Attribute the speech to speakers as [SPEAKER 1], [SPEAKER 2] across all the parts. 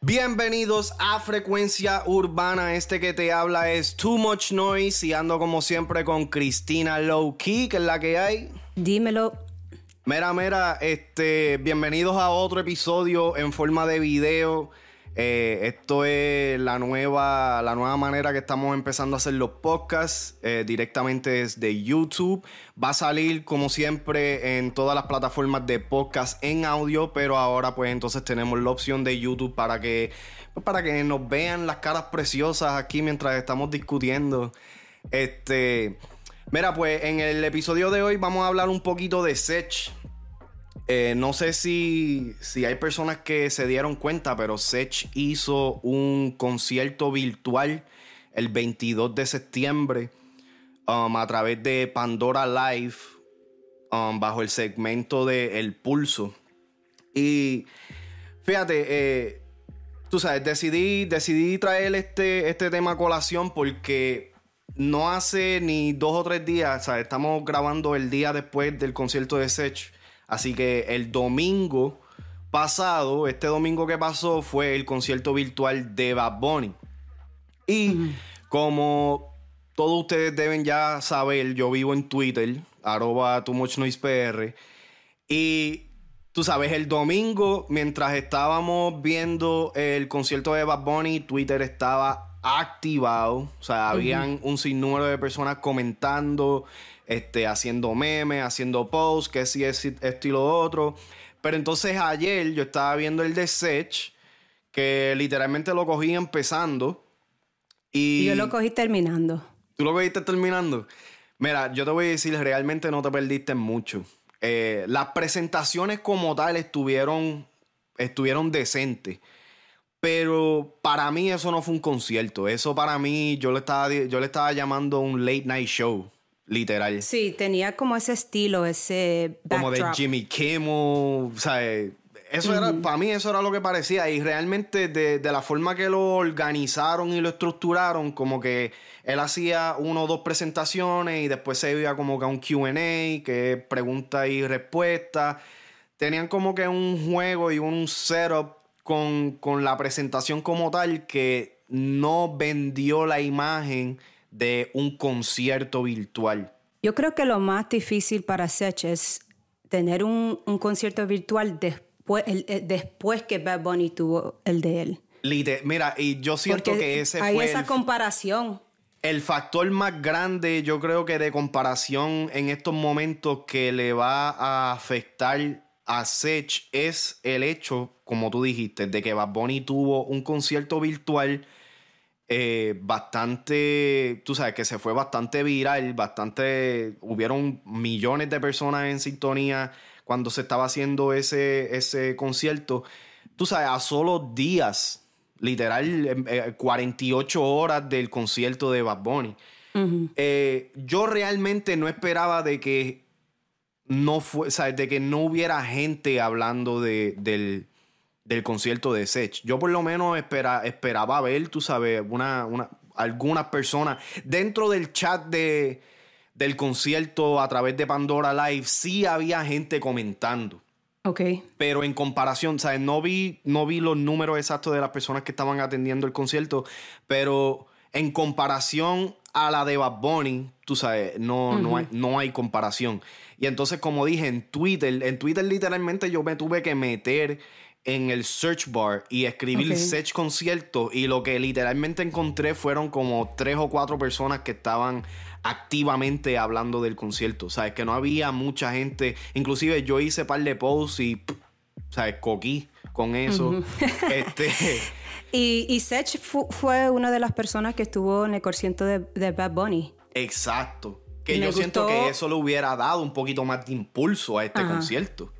[SPEAKER 1] Bienvenidos a Frecuencia Urbana. Este que te habla es Too Much Noise y ando como siempre con Cristina Low Key, que es la que hay.
[SPEAKER 2] Dímelo.
[SPEAKER 1] Mera, mera, este, bienvenidos a otro episodio en forma de video. Eh, esto es la nueva, la nueva manera que estamos empezando a hacer los podcasts eh, directamente desde YouTube. Va a salir como siempre en todas las plataformas de podcast en audio, pero ahora pues entonces tenemos la opción de YouTube para que, pues, para que nos vean las caras preciosas aquí mientras estamos discutiendo. Este, mira, pues en el episodio de hoy vamos a hablar un poquito de Sech. Eh, no sé si, si hay personas que se dieron cuenta, pero Sech hizo un concierto virtual el 22 de septiembre um, a través de Pandora Live um, bajo el segmento de El Pulso. Y fíjate, eh, tú sabes, decidí, decidí traer este, este tema a colación porque no hace ni dos o tres días, o estamos grabando el día después del concierto de Sech Así que el domingo pasado, este domingo que pasó, fue el concierto virtual de Bad Bunny. Y como todos ustedes deben ya saber, yo vivo en Twitter, arroba too much noise PR. Y tú sabes, el domingo, mientras estábamos viendo el concierto de Bad Bunny, Twitter estaba activado. O sea, habían un sinnúmero de personas comentando este, haciendo memes, haciendo posts, que si es esto y lo otro. Pero entonces ayer yo estaba viendo el de Sech, que literalmente lo cogí empezando. Y,
[SPEAKER 2] yo lo cogí terminando.
[SPEAKER 1] ¿Tú lo cogiste terminando? Mira, yo te voy a decir, realmente no te perdiste mucho. Eh, las presentaciones como tal estuvieron, estuvieron decentes. Pero para mí eso no fue un concierto. Eso para mí yo le estaba, yo le estaba llamando un late night show literal.
[SPEAKER 2] Sí, tenía como ese estilo, ese
[SPEAKER 1] Como de Jimmy Kimmel, o sea, eso era, para mí eso era lo que parecía y realmente de, la forma que lo organizaron y lo estructuraron, como que él hacía uno o dos presentaciones y después se iba como que a un Q&A, que pregunta y respuesta. Tenían como que un juego y un setup con, con la presentación como tal que no vendió la imagen de un concierto virtual?
[SPEAKER 2] Yo creo que lo más difícil para Sech es tener un, concierto virtual después, después que Bad Bunny tuvo el de él.
[SPEAKER 1] mira, y yo siento que ese
[SPEAKER 2] hay
[SPEAKER 1] fue.
[SPEAKER 2] esa comparación.
[SPEAKER 1] El factor más grande, yo creo que de comparación en estos momentos que le va a afectar a Sech es el hecho, como tú dijiste, de que Bad Bunny tuvo un concierto virtual eh, bastante, tú sabes, que se fue bastante viral, bastante, hubieron millones de personas en sintonía cuando se estaba haciendo ese, ese concierto. Tú sabes, a solo días, literal, 48 em, eh, horas del concierto de Bad Bunny. Eh, yo realmente no esperaba de que no fue, de que no hubiera gente hablando de, del, del concierto de Sech. Yo por lo menos espera, esperaba ver, tú sabes, una, una, algunas personas dentro del chat de, del concierto a través de Pandora Live, sí había gente comentando.
[SPEAKER 2] Ok.
[SPEAKER 1] Pero en comparación, ¿sabes? No vi, no vi los números exactos de las personas que estaban atendiendo el concierto, pero en comparación a la de Bad Bunny, tú sabes, no, no, hay, no hay comparación. Y entonces, como dije, en Twitter, en Twitter literalmente yo me tuve que meter en el search bar y escribir search concierto y lo que literalmente encontré fueron como tres o cuatro personas que estaban activamente hablando del concierto. Sabes que no había mucha gente. Inclusive yo hice par de posts y sabes coquí con eso. este
[SPEAKER 2] y, y Sech fue una de las personas que estuvo en el concierto de, Bad Bunny.
[SPEAKER 1] Exacto. Que yo siento que eso le hubiera dado un poquito más de impulso a este concierto.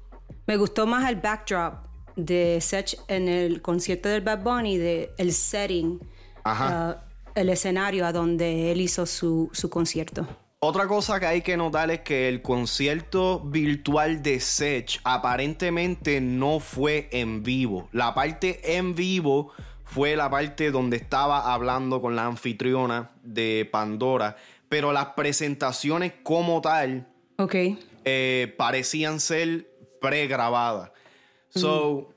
[SPEAKER 2] Me gustó más el backdrop de Sech en el concierto del Bad Bunny, de el setting, uh, el escenario a donde él hizo su, concierto.
[SPEAKER 1] Otra cosa que hay que notar es que el concierto virtual de Sech aparentemente no fue en vivo. La parte en vivo fue la parte donde estaba hablando con la anfitriona de Pandora, pero las presentaciones como tal
[SPEAKER 2] okay.
[SPEAKER 1] Eh, parecían ser pregrabadas. So,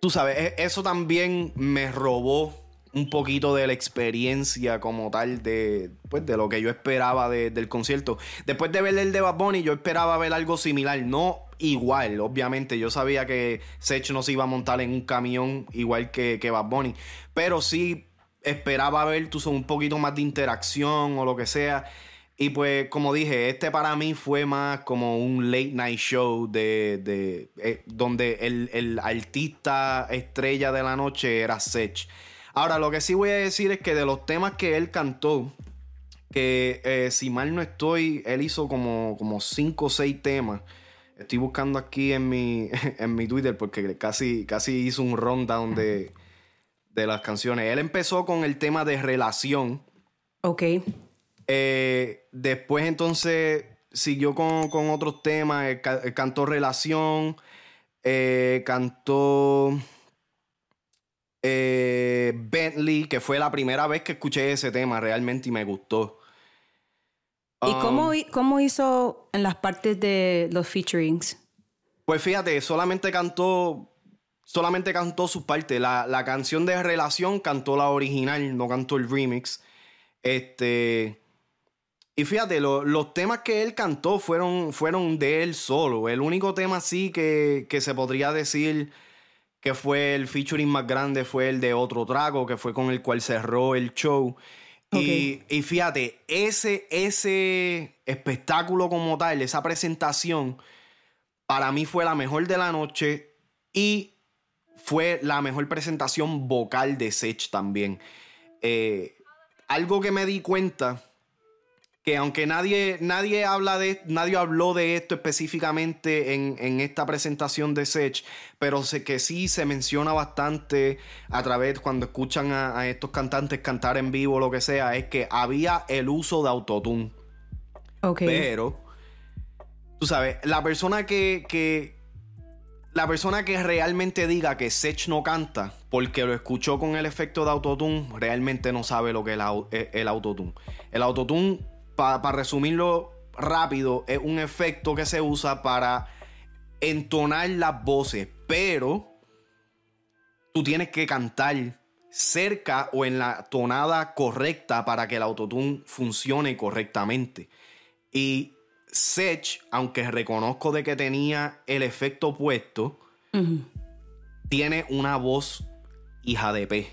[SPEAKER 1] tú sabes, e, eso también me robó un poquito de la experiencia como tal de, pues, de lo que yo esperaba del concierto. Después de ver el de Bad Bunny, yo esperaba ver algo similar, no igual, obviamente. Yo sabía que Sech no se iba a montar en un camión igual que, que Bad Bunny, pero sí esperaba ver tú, un poquito más de interacción o lo que sea. Y pues, como dije, este para mí fue más como un late night show de, de eh, donde el, el, artista estrella de la noche era Sech. Ahora, lo que sí voy a decir es que de los temas que él cantó, que eh, si mal no estoy, él hizo como, como cinco o seis temas. Estoy buscando aquí en mi, en mi Twitter porque casi, casi hizo un rundown de, de las canciones. Él empezó con el tema de relación.
[SPEAKER 2] Ok.
[SPEAKER 1] Eh, después entonces siguió con, otros temas, cantó Relación, eh, cantó eh, Bentley, que fue la primera vez que escuché ese tema realmente y me gustó.
[SPEAKER 2] ¿Y cómo, um, cómo hizo en las partes de los featurings?
[SPEAKER 1] Pues fíjate, solamente cantó solamente cantó su parte. La, la, canción de Relación cantó la original, no cantó el remix. Este. Y fíjate, los temas que él cantó fueron, fueron de él solo. El único tema sí que, que, se podría decir que fue el featuring más grande fue el de Otro Trago, que fue con el cual cerró el show. Y, y, fíjate, ese, ese espectáculo como tal, esa presentación, para mí fue la mejor de la noche y fue la mejor presentación vocal de Sech también. Eh, algo que me di cuenta que aunque nadie, nadie, habla de, nadie habló de esto específicamente en, esta presentación de Sech, pero sé que sí se menciona bastante a través cuando escuchan a, estos cantantes cantar en vivo o lo que sea, es que había el uso de autotune.
[SPEAKER 2] Ok.
[SPEAKER 1] Pero, tú sabes, la persona que, que la persona que realmente diga que Sech no canta porque lo escuchó con el efecto de autotune, realmente no sabe lo que es el, el autotune. El autotune para resumirlo rápido, es un efecto que se usa para entonar las voces, pero tú tienes que cantar cerca o en la tonada correcta para que el autotune funcione correctamente. Y Sech, aunque reconozco de que tenía el efecto puesto, tiene una voz hija de P.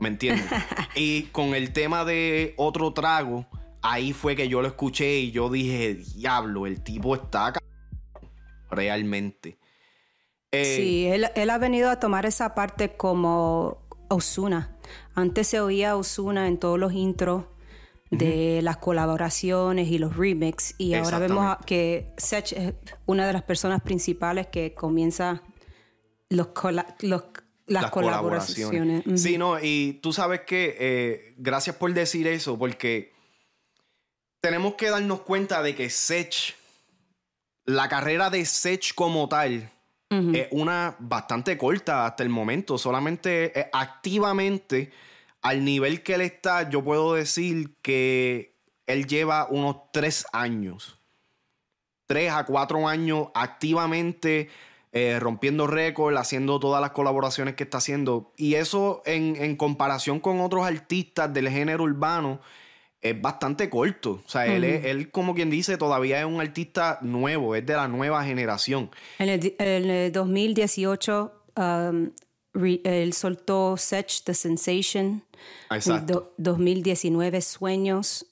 [SPEAKER 1] ¿Me entiendes? y con el tema de otro trago, ahí fue que yo lo escuché y yo dije, diablo, el tipo está acá realmente.
[SPEAKER 2] Eh, sí, él, ha venido a tomar esa parte como Osuna. Antes se oía Osuna en todos los intros de las colaboraciones y los remix y ahora vemos que Sech es una de las personas principales que comienza los, las, colaboraciones.
[SPEAKER 1] Sí, no, y tú sabes que eh, gracias por decir eso porque tenemos que darnos cuenta de que Sech, la carrera de Sech como tal, es una bastante corta hasta el momento. Solamente eh, activamente, al nivel que él está, yo puedo decir que él lleva unos tres años. Tres a cuatro años activamente eh, rompiendo récords, haciendo todas las colaboraciones que está haciendo. Y eso en, en comparación con otros artistas del género urbano es bastante corto. O sea, él, él, como quien dice, todavía es un artista nuevo, es de la nueva generación.
[SPEAKER 2] En el, 2018, um, él soltó Such the Sensation.
[SPEAKER 1] Exacto.
[SPEAKER 2] 2019, Sueños.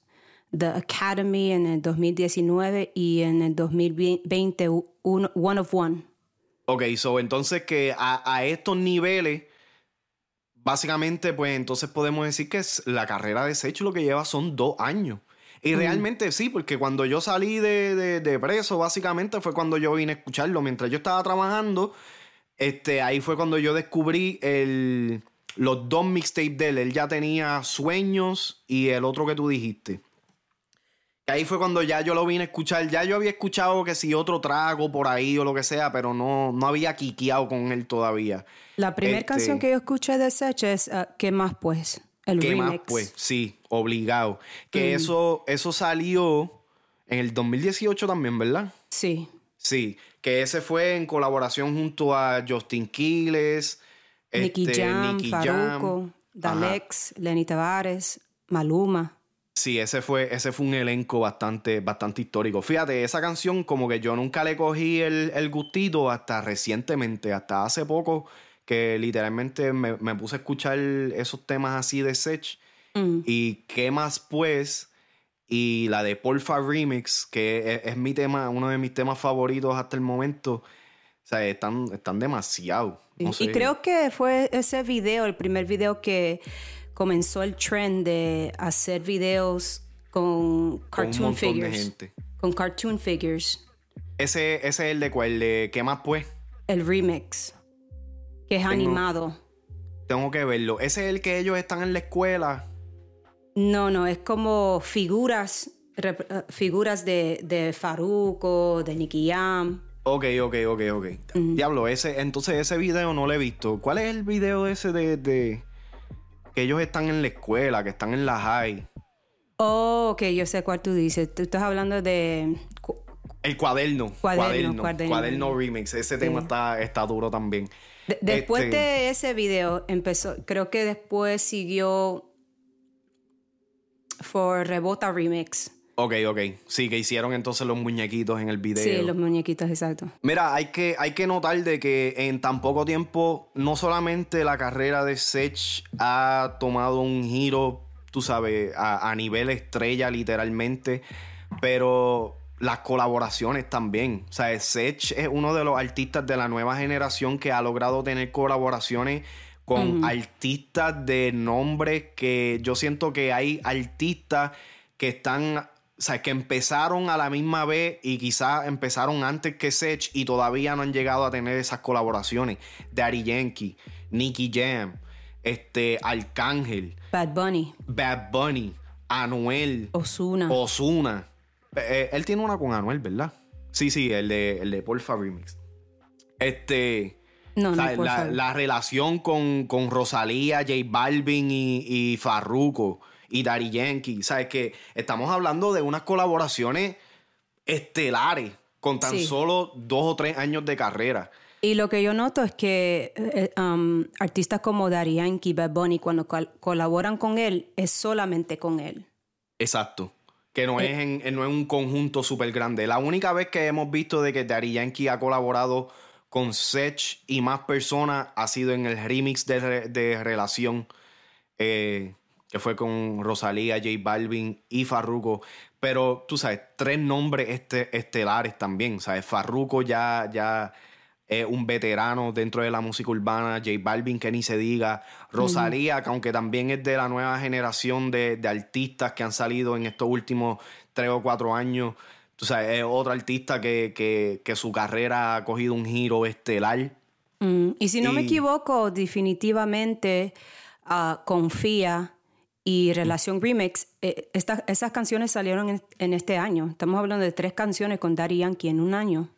[SPEAKER 2] The Academy en el 2019 y en el 2020, One of One.
[SPEAKER 1] Ok, so entonces que a, a estos niveles Básicamente, pues entonces podemos decir que la carrera de Sech lo que lleva son dos años. Y realmente sí, porque cuando yo salí de, preso, básicamente fue cuando yo vine a escucharlo. Mientras yo estaba trabajando, este, ahí fue cuando yo descubrí el, los dos mixtapes de él. Él ya tenía Sueños y el otro que tú dijiste. Ahí fue cuando ya yo lo vine a escuchar. Ya yo había escuchado que si otro trago por ahí o lo que sea, pero no, no había quiqueado con él todavía.
[SPEAKER 2] La primera este, canción que yo escuché de Sech es uh, ¿Qué más pues?
[SPEAKER 1] El ¿Qué más pues? Sí, obligado. Que mm. eso, eso salió en el 2018 también, ¿verdad?
[SPEAKER 2] Sí.
[SPEAKER 1] Sí, que ese fue en colaboración junto a Justin Quiles,
[SPEAKER 2] Nicky este, Jam, Faruco, Dalex, Lenny Tavares, Maluma.
[SPEAKER 1] Sí, ese fue, ese fue un elenco bastante, bastante histórico. Fíjate, esa canción como que yo nunca le cogí el, gustito hasta recientemente, hasta hace poco, que literalmente me, puse a escuchar esos temas así de Sech. Mm. Y qué más pues, y la de Porfa Remix, que es, mi tema, uno de mis temas favoritos hasta el momento. O sea, están, están demasiado.
[SPEAKER 2] Y creo que fue ese video, el primer video que comenzó el trend de hacer videos con cartoon figures. Con cartoon figures.
[SPEAKER 1] Ese, ese es el de cuál, de qué más pues.
[SPEAKER 2] El remix. Que es animado.
[SPEAKER 1] Tengo que verlo. Ese es el que ellos están en la escuela.
[SPEAKER 2] No, no, es como figuras, eh, figuras de, de Faruco, de Nicky Jam.
[SPEAKER 1] Ok, ok, ok, ok. Diablo, ese, entonces ese video no lo he visto. ¿Cuál es el video ese de, que ellos están en la escuela, que están en la high?
[SPEAKER 2] Oh, ok, yo sé cuál tú dices. Tú estás hablando de...
[SPEAKER 1] El cuaderno.
[SPEAKER 2] Cuaderno, cuaderno.
[SPEAKER 1] Cuaderno, remix. Ese tema está, está duro también.
[SPEAKER 2] después este de ese video empezó, creo que después siguió For Rebota Remix.
[SPEAKER 1] Ok, ok. Sí, que hicieron entonces los muñequitos en el video.
[SPEAKER 2] Sí, los muñequitos, exacto.
[SPEAKER 1] Mira, hay que, hay que notar de que en tan poco tiempo, no solamente la carrera de Sech ha tomado un giro, tú sabes, a, nivel estrella literalmente, pero las colaboraciones también. O sea, Sech es uno de los artistas de la nueva generación que ha logrado tener colaboraciones con artistas de nombre que yo siento que hay artistas que están o sea, que empezaron a la misma vez y quizás empezaron antes que Sech y todavía no han llegado a tener esas colaboraciones. Daddy Yankee, Nicky Jam, este, Arcángel.
[SPEAKER 2] Bad Bunny.
[SPEAKER 1] Bad Bunny, Anuel.
[SPEAKER 2] Osuna.
[SPEAKER 1] Osuna. Eh, eh, él tiene una con Anuel, ¿verdad? Sí, sí, el de, el de Porfa Remix. Este.
[SPEAKER 2] No, no,
[SPEAKER 1] la, la, relación con, con Rosalía, J Balvin y, y Farruko y Daddy Yankee. ¿Sabes? Que estamos hablando de unas colaboraciones estelares con tan solo dos o tres años de carrera.
[SPEAKER 2] Y lo que yo noto es que eh, um, artistas como Daddy Yankee, Bad Bunny, cuando colaboran con él, es solamente con él.
[SPEAKER 1] Exacto. Que no, eh. es, no es un conjunto súper grande. La única vez que hemos visto de que Daddy Yankee ha colaborado con Sech y más personas ha sido en el remix de, de Relación. Eh, que fue con Rosalía, J Balvin y Farruko. Pero tú sabes, tres nombres este, estelares también. ¿Sabes? Farruko ya, ya es un veterano dentro de la música urbana. J Balvin, que ni se diga. Rosalía, que aunque también es de la nueva generación de, artistas que han salido en estos últimos tres o cuatro años. Tú sabes, es otra artista que, su carrera ha cogido un giro estelar.
[SPEAKER 2] Mm, y si no me equivoco, definitivamente ah, confía y Relación Remix, eh, esas canciones salieron en, este año. Estamos hablando de tres canciones con Daddy Yankee en un año.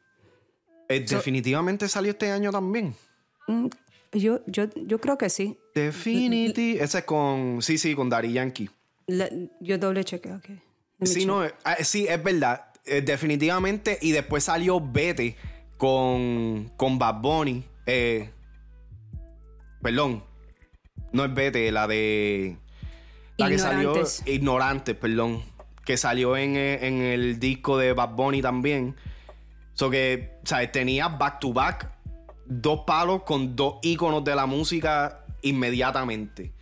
[SPEAKER 1] Eh, definitivamente salió este año también.
[SPEAKER 2] Mm, yo, yo, yo creo que sí.
[SPEAKER 1] Definitivamente. Ese es con. Sí, sí, con Daddy Yankee.
[SPEAKER 2] yo doble cheque, ok.
[SPEAKER 1] Sí, no, eh, ah, sí, es verdad. definitivamente. Y después salió Vete con, con Bad Bunny. perdón. No es Vete, la de. La que salió. Ignorantes, perdón. Que salió en, eh, el disco de Bad Bunny también. So que, ¿sabes? Tenía back to back dos palos con dos íconos de la música inmediatamente.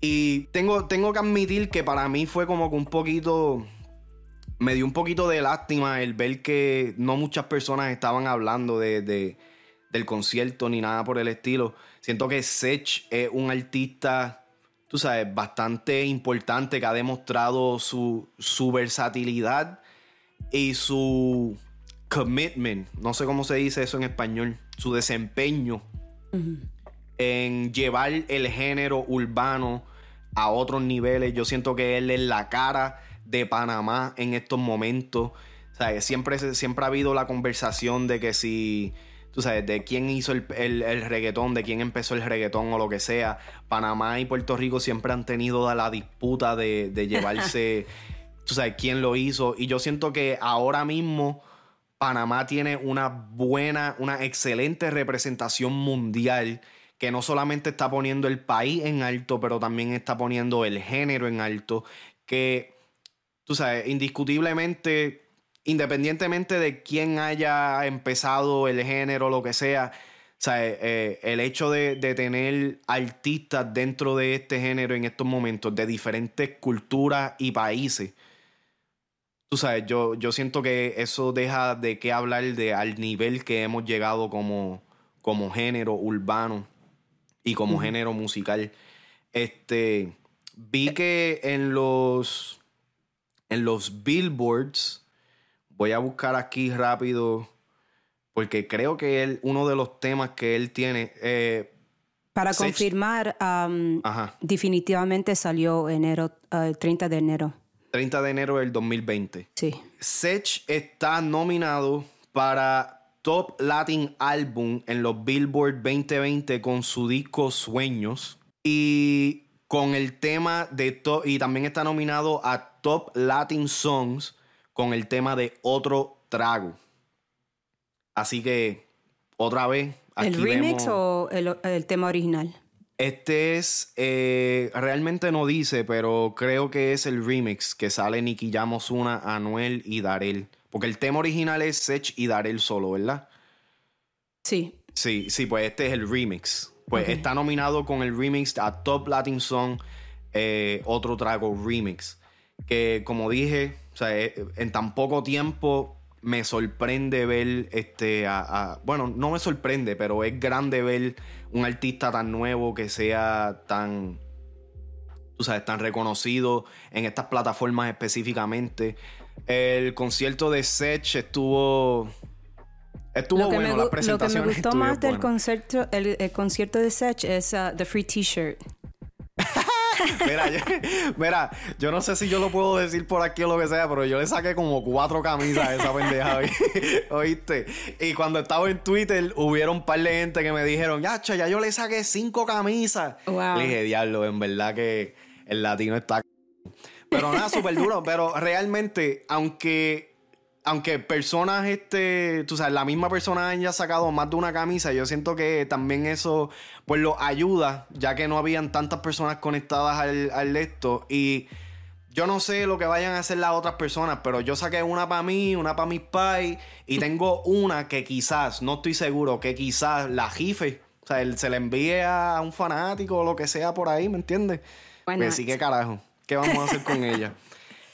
[SPEAKER 1] Y tengo, tengo que admitir que para mí fue como que un poquito. Me dio un poquito de lástima el ver que no muchas personas estaban hablando de, del concierto ni nada por el estilo. Siento que Sech es un artista tú sabes, bastante importante que ha demostrado su, versatilidad y su commitment, no sé cómo se dice eso en español, su desempeño en llevar el género urbano a otros niveles. Yo siento que él es la cara de Panamá en estos momentos. O sea, siempre, siempre ha habido la conversación de que si tú sabes, de quién hizo el, reggaetón, de quién empezó el reggaetón o lo que sea. Panamá y Puerto Rico siempre han tenido la disputa de, llevarse, tú sabes, quién lo hizo. Y yo siento que ahora mismo Panamá tiene una buena, una excelente representación mundial que no solamente está poniendo el país en alto, pero también está poniendo el género en alto, que, tú sabes, indiscutiblemente, independientemente de quién haya empezado el género, lo que sea, eh, el hecho de, de, tener artistas dentro de este género en estos momentos, de diferentes culturas y países, tú sabes, yo, yo siento que eso deja de qué hablar de al nivel que hemos llegado como, como género urbano y como género musical. Este, vi que en los, en los billboards, voy a buscar aquí rápido, porque creo que él, uno de los temas que él tiene... Eh,
[SPEAKER 2] Para confirmar, definitivamente salió enero, el 30 de enero.
[SPEAKER 1] 30 de enero del 2020.
[SPEAKER 2] Sí.
[SPEAKER 1] Sech está nominado para Top Latin Album en los Billboard 2020 con su disco Sueños y con el tema de y también está nominado a Top Latin Songs con el tema de Otro Trago. Así que otra vez
[SPEAKER 2] ¿El remix o el tema original?
[SPEAKER 1] Este es, eh, realmente no dice, pero creo que es el remix que sale Nicky Una, Anuel y Darel. Porque el tema original es Sech y Darel solo, ¿verdad?
[SPEAKER 2] Sí.
[SPEAKER 1] Sí, sí, pues este es el remix. Pues está nominado con el remix a Top Latin Song, eh, otro trago remix. Que como dije, o sea, eh, en tan poco tiempo me sorprende ver este bueno no me sorprende pero es grande ver un artista tan nuevo que sea tan tú sabes tan reconocido en estas plataformas específicamente. El concierto de Sech estuvo estuvo bueno la presentación
[SPEAKER 2] lo que me gustó más del concierto el, concierto de Sech es uh, the free t-shirt
[SPEAKER 1] mira, yo, mira, yo no sé si yo lo puedo decir por aquí o lo que sea, pero yo le saqué como cuatro camisas a esa pendeja, ¿oíste? Y cuando estaba en Twitter, hubieron un par de gente que me dijeron, ya, ya yo le saqué cinco camisas. Le dije, diablo, en verdad que el latino está... Pero nada, súper duro. Pero realmente, aunque aunque personas, este, tú sabes, la misma persona haya sacado más de una camisa, yo siento que también eso, pues lo ayuda, ya que no habían tantas personas conectadas al, al esto. Y yo no sé lo que vayan a hacer las otras personas, pero yo saqué una para mí, una para mis pais, y tengo una que quizás, no estoy seguro, que quizás la jife, o sea, se la envíe a un fanático o lo que sea por ahí, ¿me entiendes? Bueno, pues sí, que carajo, ¿qué vamos a hacer con ella?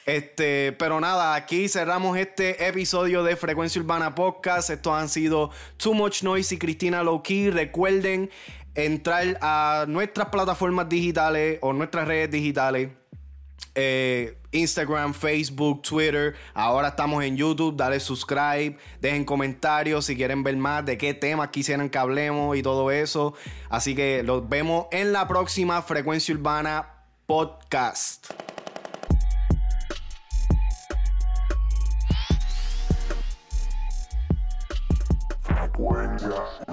[SPEAKER 1] Este, pero nada, aquí cerramos este episodio de Frecuencia Urbana Podcast. Estos han sido Too Much Noise y Cristina Lowkey. Recuerden entrar a nuestras plataformas digitales o nuestras redes digitales. Eh, Instagram, Facebook, Twitter. Ahora estamos en YouTube. Dale subscribe. Dejen comentarios si quieren ver más de qué temas quisieran que hablemos y todo eso. Así que los vemos en la próxima Frecuencia Urbana Podcast. Poesia.